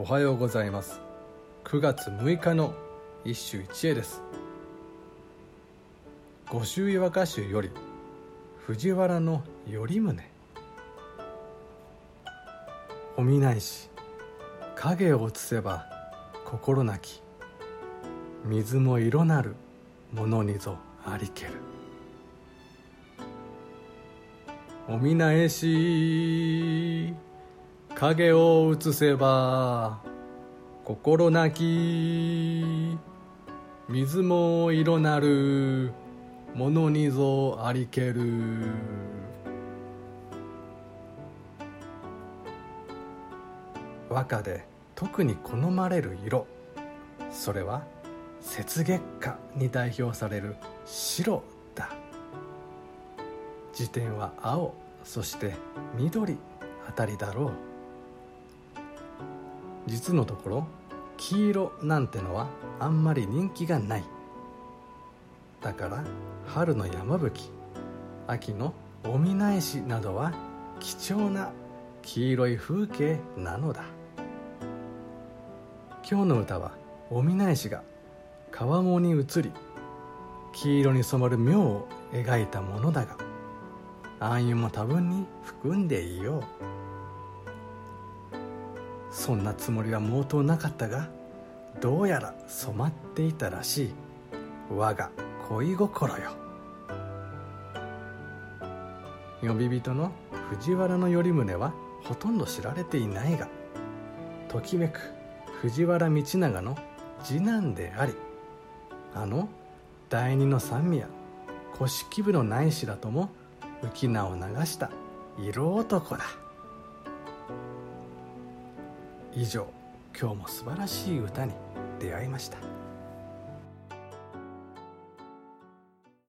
おはようございます。9月6日の一首一会です。五州岩歌集より藤原の頼宗。お見ないし影を映せば心なき水も色なるものにぞありける。お見ないし影を映せば心なき水も色なるものにぞありける。和歌で特に好まれる色。それは雪月花に代表される白だ。辞典は青そして緑あたりだろう。実のところ黄色なんてのはあんまり人気がない。だから春の山吹秋のお見ないしなどは貴重な黄色い風景なのだ。今日の歌はお見ないしが川面に映り黄色に染まる妙を描いたものだが暗喩も多分に含んでいよう。そんなつもりは毛頭なかったがどうやら染まっていたらしい。我が恋心よ。呼び人の藤原頼宗はほとんど知られていないがときめく藤原道長の次男でありあの第二の三宮古式部の内侍らとも浮き名を流した色男だ。以上今日も素晴らしい歌に出会いました。